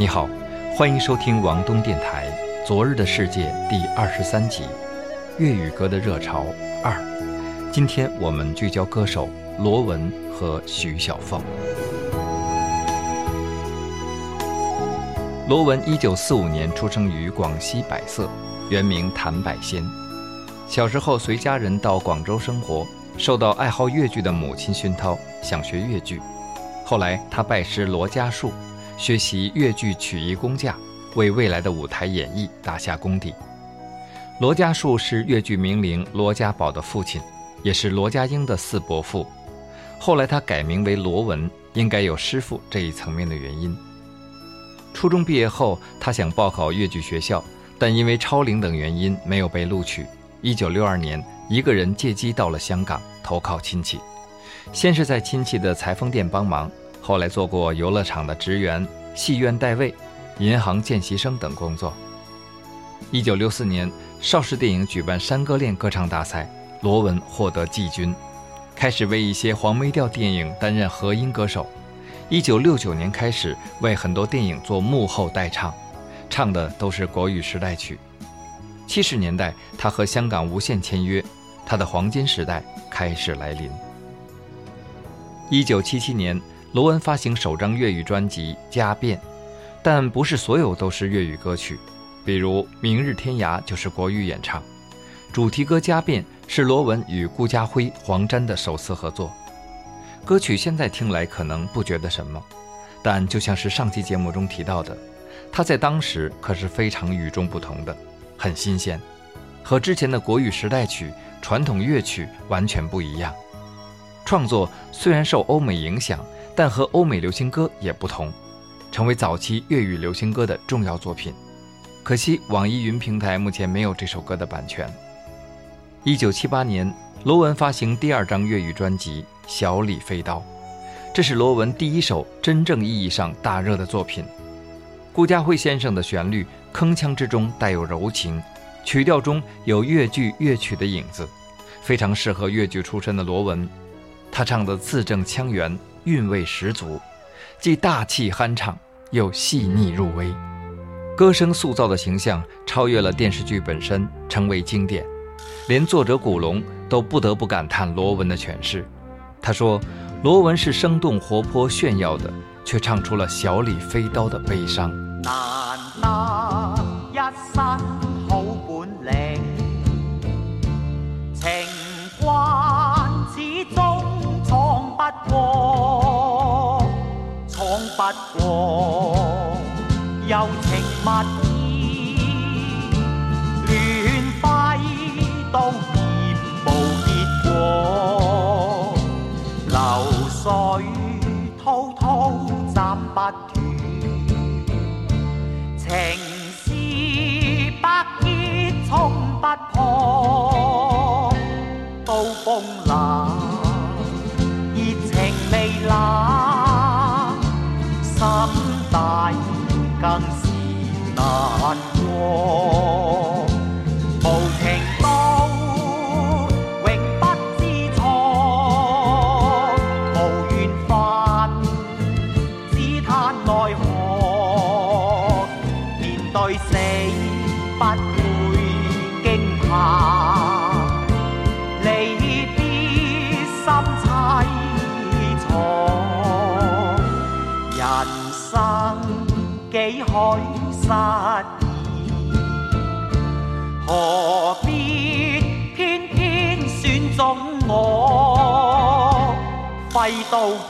你好，欢迎收听王东电台《昨日的世界》第二十三集《粤语歌的热潮二》。今天我们聚焦歌手罗文和徐小凤。罗文一九四五年出生于广西百色，原名谭百仙。小时候随家人到广州生活，受到爱好粤剧的母亲熏陶，想学粤剧。后来他拜师罗家树。学习越剧曲艺工匠，为未来的舞台演绎打下功底。罗家树是越剧名伶罗家宝的父亲，也是罗家英的四伯父。后来他改名为罗文，应该有师傅这一层面的原因。初中毕业后，他想报考越剧学校，但因为超龄等原因没有被录取。1962年，一个人借机到了香港投靠亲戚，先是在亲戚的裁缝店帮忙。后来做过游乐场的职员、戏院代位、银行见习生等工作。一九六四年，邵氏电影举办山歌恋歌唱大赛，罗文获得季军，开始为一些黄梅调电影担任和音歌手。一九六九年开始为很多电影做幕后代唱，唱的都是国语时代曲。七十年代，他和香港无线签约，他的黄金时代开始来临。一九七七年。罗文发行首张粤语专辑《家变》，但不是所有都是粤语歌曲，比如《明日天涯》就是国语演唱。主题歌《家变》是罗文与顾嘉辉、黄沾的首次合作。歌曲现在听来可能不觉得什么，但就像是上期节目中提到的，他在当时可是非常与众不同的，很新鲜，和之前的国语时代曲、传统乐曲完全不一样。创作虽然受欧美影响。但和欧美流行歌也不同，成为早期粤语流行歌的重要作品。可惜网易云平台目前没有这首歌的版权。一九七八年，罗文发行第二张粤语专辑《小李飞刀》，这是罗文第一首真正意义上大热的作品。顾嘉辉先生的旋律铿锵之中带有柔情，曲调中有粤剧乐曲的影子，非常适合粤剧出身的罗文。他唱的字正腔圆。韵味十足，既大气酣畅，又细腻入微。歌声塑造的形象超越了电视剧本身，成为经典。连作者古龙都不得不感叹罗文的诠释。他说：“罗文是生动活泼、炫耀的，却唱出了小李飞刀的悲伤。”过，柔情蜜。味道。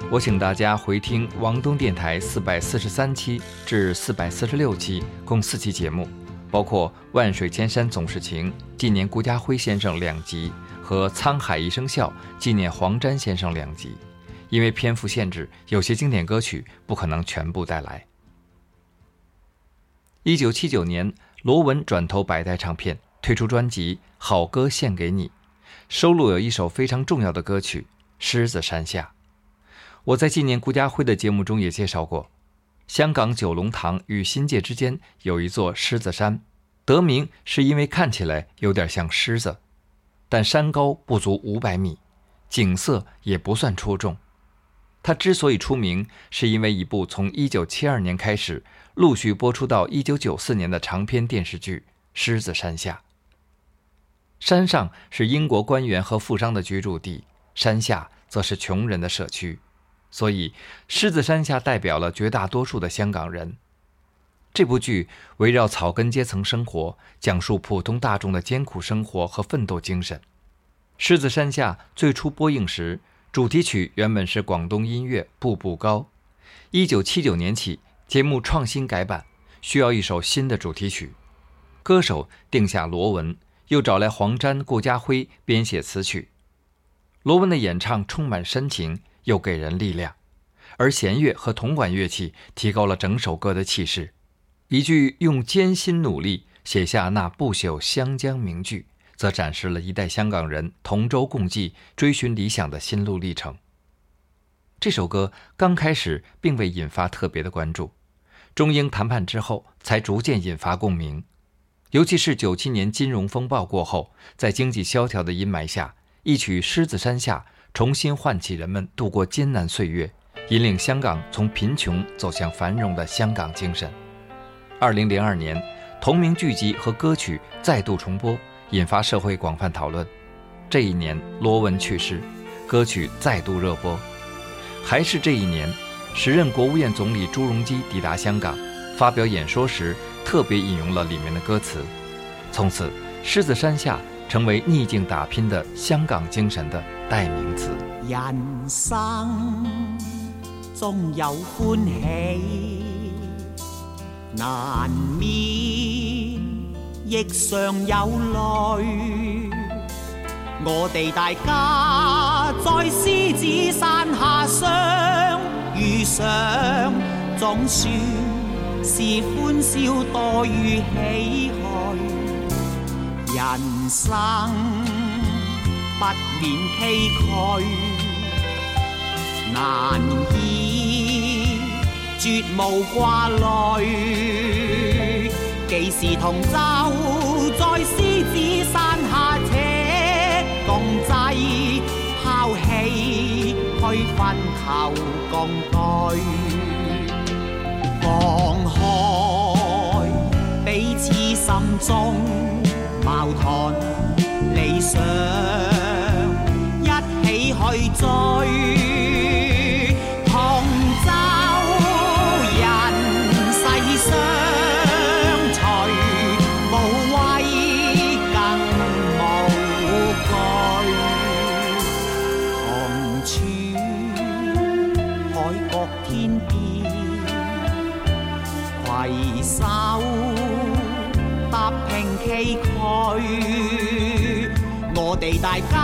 我请大家回听王东电台四百四十三期至四百四十六期，共四期节目，包括《万水千山总是情》纪念顾家辉先生两集和《沧海一声笑》纪念黄沾先生两集。因为篇幅限制，有些经典歌曲不可能全部带来。一九七九年，罗文转投百代唱片，推出专辑《好歌献给你》，收录有一首非常重要的歌曲《狮子山下》。我在纪念顾嘉辉的节目中也介绍过，香港九龙塘与新界之间有一座狮子山，得名是因为看起来有点像狮子，但山高不足五百米，景色也不算出众。它之所以出名，是因为一部从1972年开始陆续播出到1994年的长篇电视剧《狮子山下》。山上是英国官员和富商的居住地，山下则是穷人的社区。所以，《狮子山下》代表了绝大多数的香港人。这部剧围绕草根阶层生活，讲述普通大众的艰苦生活和奋斗精神。《狮子山下》最初播映时，主题曲原本是广东音乐《步步高》。一九七九年起，节目创新改版，需要一首新的主题曲。歌手定下罗文，又找来黄沾、顾嘉辉编写词曲。罗文的演唱充满深情。又给人力量，而弦乐和铜管乐器提高了整首歌的气势。一句用艰辛努力写下那不朽湘江名句，则展示了一代香港人同舟共济、追寻理想的心路历程。这首歌刚开始并未引发特别的关注，中英谈判之后才逐渐引发共鸣，尤其是九七年金融风暴过后，在经济萧条的阴霾下，一曲《狮子山下》。重新唤起人们度过艰难岁月，引领香港从贫穷走向繁荣的香港精神。二零零二年，同名剧集和歌曲再度重播，引发社会广泛讨论。这一年，罗文去世，歌曲再度热播。还是这一年，时任国务院总理朱镕基抵达香港，发表演说时特别引用了里面的歌词。从此，狮子山下成为逆境打拼的香港精神的。代名词。人生中有欢喜，难免亦常有泪。我哋大家在狮子山下相遇上，总算是欢笑多于唏嘘。人生。不免崎岖，难以绝无挂虑。既是同舟，在狮子山下且共济，抛弃去分求共对，放开彼此心中矛盾？醉同舟，人世相随，无畏更无惧。同处海角天边，携手踏平崎岖。我哋大家。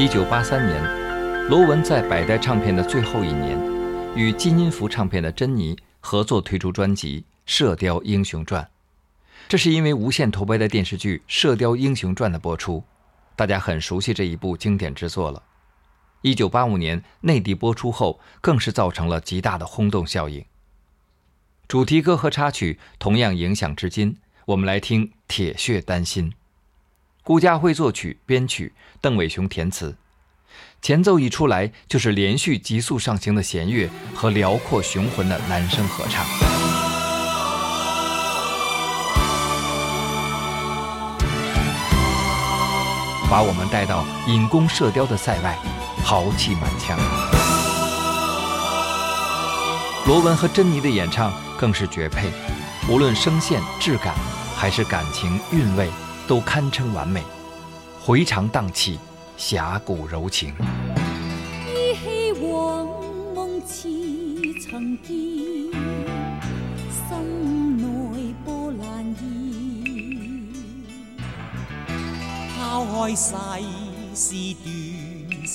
一九八三年，罗文在百代唱片的最后一年，与金音符唱片的珍妮合作推出专辑《射雕英雄传》，这是因为无线投拍的电视剧《射雕英雄传》的播出，大家很熟悉这一部经典之作了。一九八五年内地播出后，更是造成了极大的轰动效应。主题歌和插曲同样影响至今。我们来听《铁血丹心》。顾嘉辉作曲编曲，邓伟雄填词。前奏一出来，就是连续急速上行的弦乐和辽阔雄浑的男声合唱，把我们带到引弓射雕的塞外，豪气满腔。罗文和珍妮的演唱更是绝配，无论声线质感，还是感情韵味。都堪称完美，回肠荡气，侠骨柔情。一望梦起曾经，心内波澜现。抛开世事断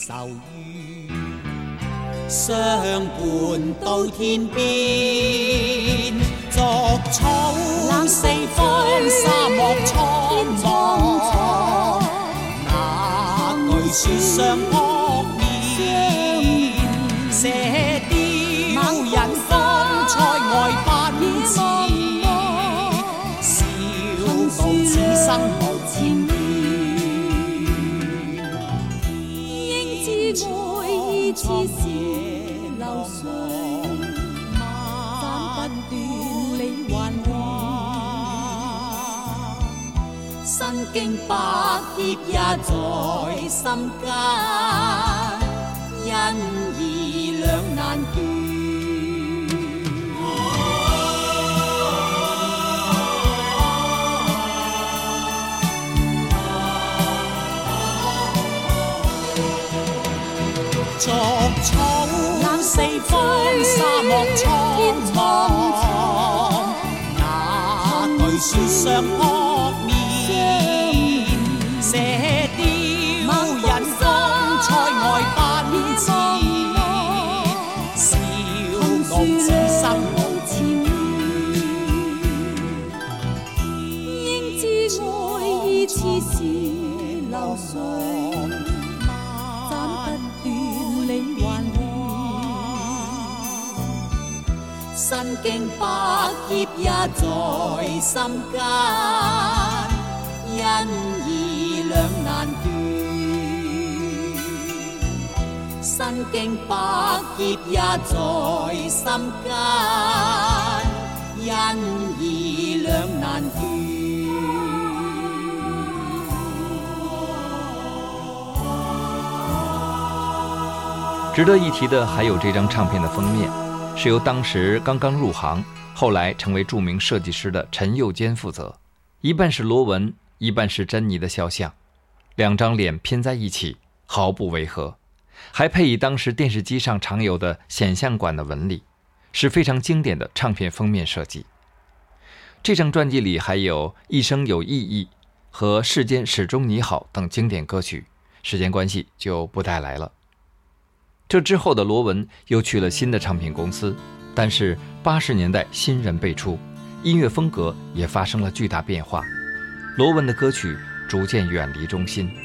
愁怨，相伴到天边，作草。上坡。经百劫也在心间，恩义两难断。啊，逐草冷四方，沙漠苍苍，那句雪霜寒？射雕，恩恩爱爱，恩恩爱爱，恩恩应知爱意似是流水，斩不断爱，还乱。爱经百恩也在心间，爱也在心间，两难值得一提的还有这张唱片的封面，是由当时刚刚入行、后来成为著名设计师的陈佑坚负责。一半是罗文，一半是珍妮的肖像，两张脸拼在一起，毫不违和。还配以当时电视机上常有的显像管的纹理，是非常经典的唱片封面设计。这张专辑里还有《一生有意义》和《世间始终你好》等经典歌曲，时间关系就不带来了。这之后的罗文又去了新的唱片公司，但是八十年代新人辈出，音乐风格也发生了巨大变化，罗文的歌曲逐渐远离中心。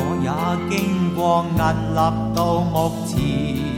我也经过屹立到目前。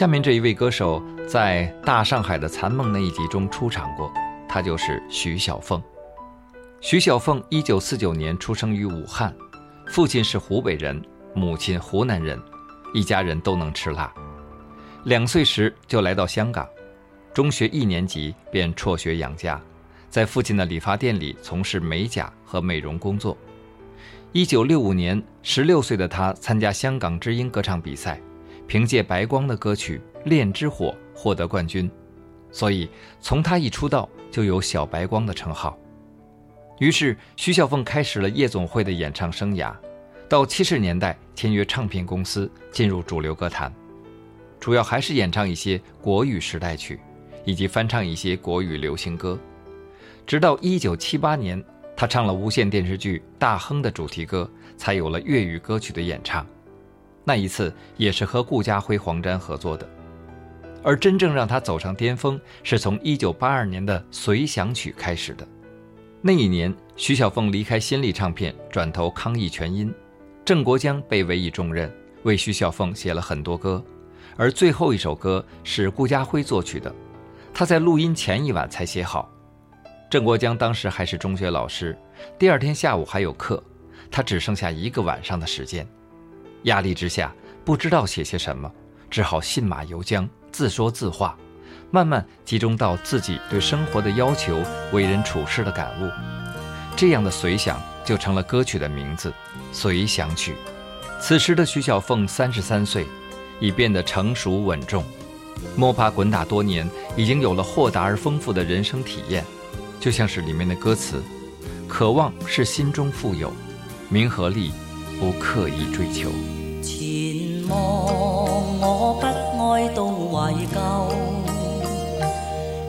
下面这一位歌手在《大上海的残梦》那一集中出场过，他就是徐小凤。徐小凤1949年出生于武汉，父亲是湖北人，母亲湖南人，一家人都能吃辣。两岁时就来到香港，中学一年级便辍学养家，在父亲的理发店里从事美甲和美容工作。1965年，16岁的他参加香港之音歌唱比赛。凭借白光的歌曲《恋之火》获得冠军，所以从他一出道就有“小白光”的称号。于是，徐小凤开始了夜总会的演唱生涯，到七十年代签约唱片公司，进入主流歌坛。主要还是演唱一些国语时代曲，以及翻唱一些国语流行歌。直到一九七八年，她唱了无线电视剧《大亨》的主题歌，才有了粤语歌曲的演唱。那一次也是和顾嘉辉、黄沾合作的，而真正让他走上巅峰是从1982年的《随想曲》开始的。那一年，徐小凤离开新力唱片，转投康艺全音，郑国江被委以重任，为徐小凤写了很多歌，而最后一首歌是顾嘉辉作曲的，他在录音前一晚才写好。郑国江当时还是中学老师，第二天下午还有课，他只剩下一个晚上的时间。压力之下，不知道写些什么，只好信马由缰，自说自话，慢慢集中到自己对生活的要求、为人处事的感悟。这样的随想就成了歌曲的名字《随想曲》。此时的徐小凤三十三岁，已变得成熟稳重，摸爬滚打多年，已经有了豁达而丰富的人生体验。就像是里面的歌词：“渴望是心中富有，名和利。”不刻意追求。前望我不爱到怀旧，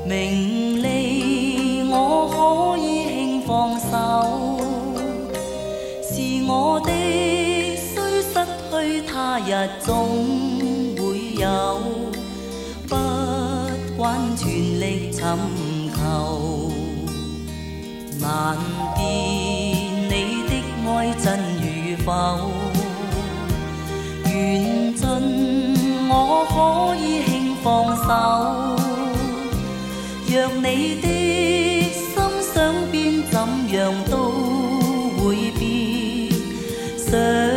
名利我可以轻放手，是我的，虽失去他日总会有，不管全力寻求，难辨你的爱否，缘尽我可以轻放手，若你的心想变，怎样都会变。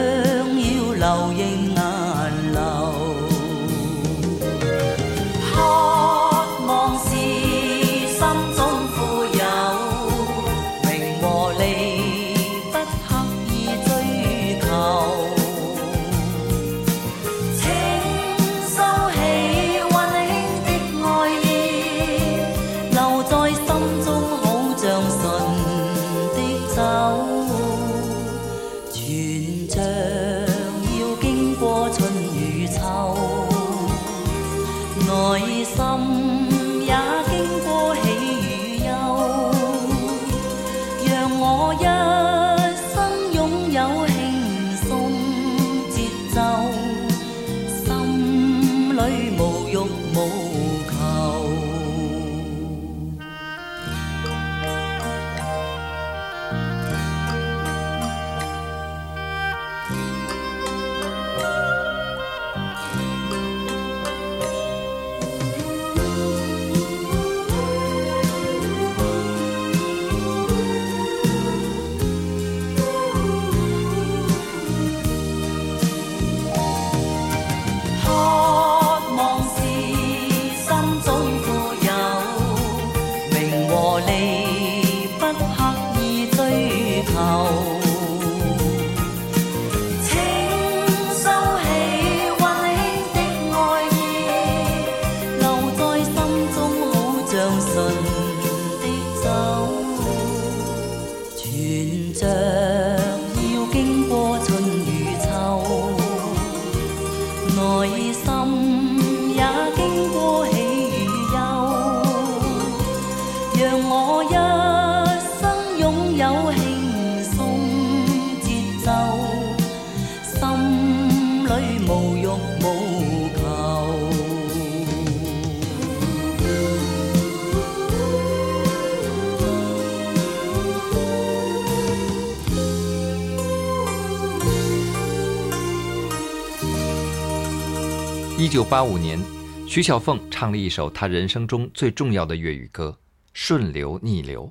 一九八五年，徐小凤唱了一首她人生中最重要的粤语歌《顺流逆流》。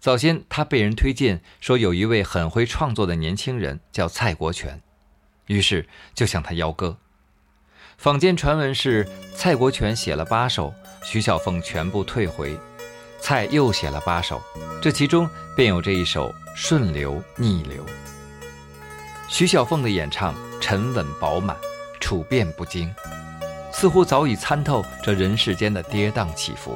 早先，她被人推荐说有一位很会创作的年轻人叫蔡国权，于是就向他邀歌。坊间传闻是蔡国权写了八首，徐小凤全部退回，蔡又写了八首，这其中便有这一首《顺流逆流》。徐小凤的演唱沉稳饱满。处变不惊，似乎早已参透这人世间的跌宕起伏，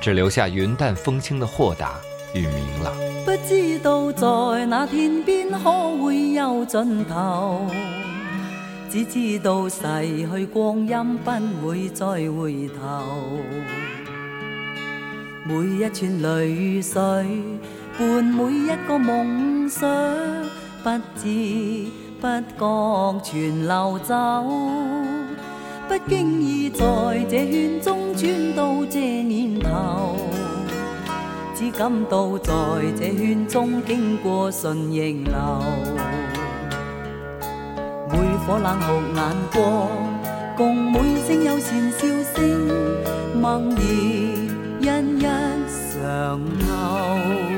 只留下云淡风轻的豁达与明朗。不知道在那天边可会有尽头，只知道逝去光阴不会再回头。每一串泪水伴每一个梦想，不知。不觉全溜走，不经意在这圈中转到这年头，只感到在这圈中经过顺逆流，每颗冷酷眼光，共每声友善笑声，默然一一常透。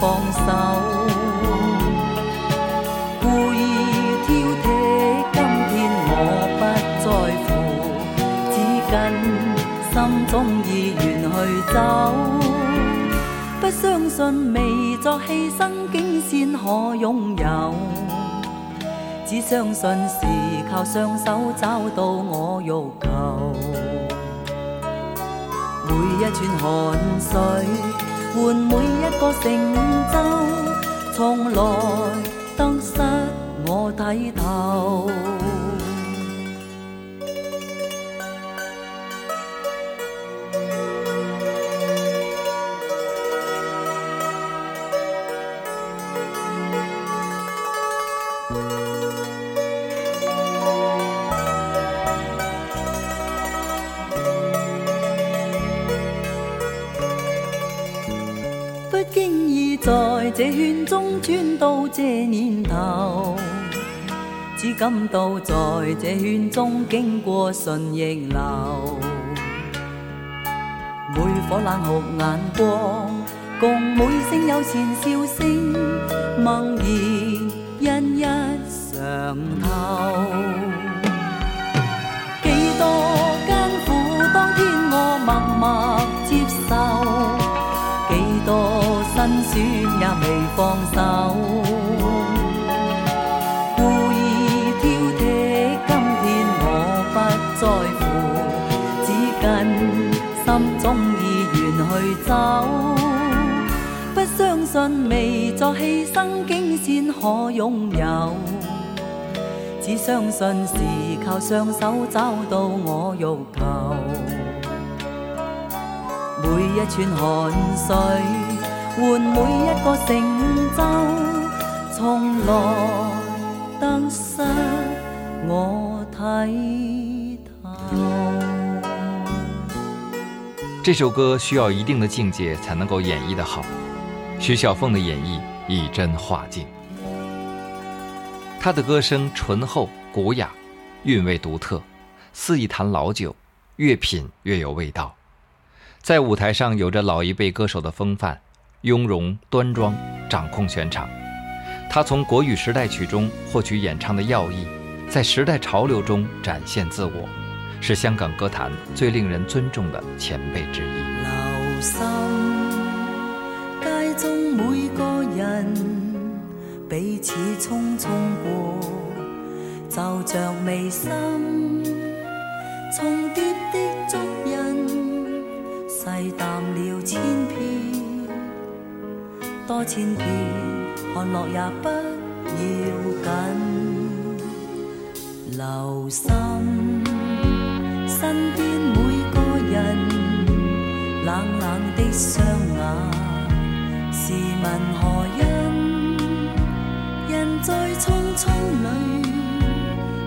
放手，故意挑剔，今天我不在乎，只跟心中意愿去走。不相信未作牺牲，竟先可拥有，只相信是靠双手找到我欲求。每一串汗水。换每一个成就，从来得失我睇透。中转到这年头，只感到在这圈中经过顺逆流，每颗冷酷眼光，共每声友善笑声，梦然一一上透。几多艰苦，当天我默默。也未放手，故意挑剔。今天我不在乎，只跟心中意愿去走。不相信未作牺牲竟先可拥有，只相信是靠双手找到我欲求。每一串汗水。换每一个成就，从来我这首歌需要一定的境界才能够演绎的好。徐小凤的演绎以真化境，她的歌声醇厚古雅，韵味独特，似一坛老酒，越品越有味道。在舞台上有着老一辈歌手的风范。雍容端庄掌控全场，他从国语时代曲中获取演唱的要义，在时代潮流中展现自我，是香港歌坛最令人尊重的前辈之一。街中每个人彼此匆匆过，皱着眉心，重叠的足印，细淡了千篇。多千遍，看落也不要紧。留心身边每个人，冷冷的双眼，试问何因？人在匆匆里，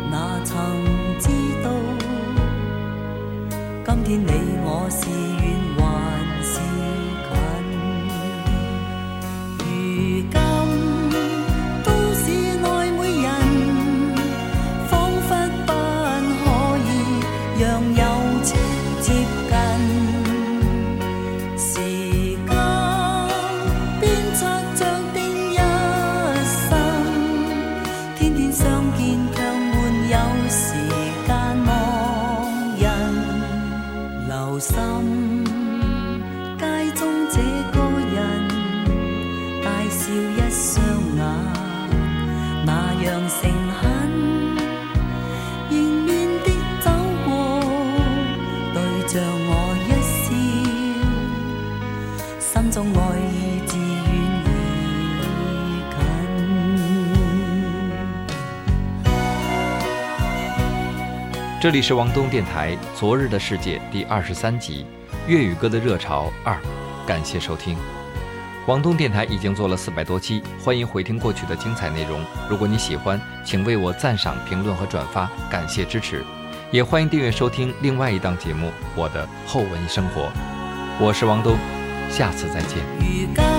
哪曾知道？今天你我是。这里是王东电台《昨日的世界》第二十三集《粤语歌的热潮二》，感谢收听。王东电台已经做了四百多期，欢迎回听过去的精彩内容。如果你喜欢，请为我赞赏、评论和转发，感谢支持。也欢迎订阅收听另外一档节目《我的后文生活》。我是王东，下次再见。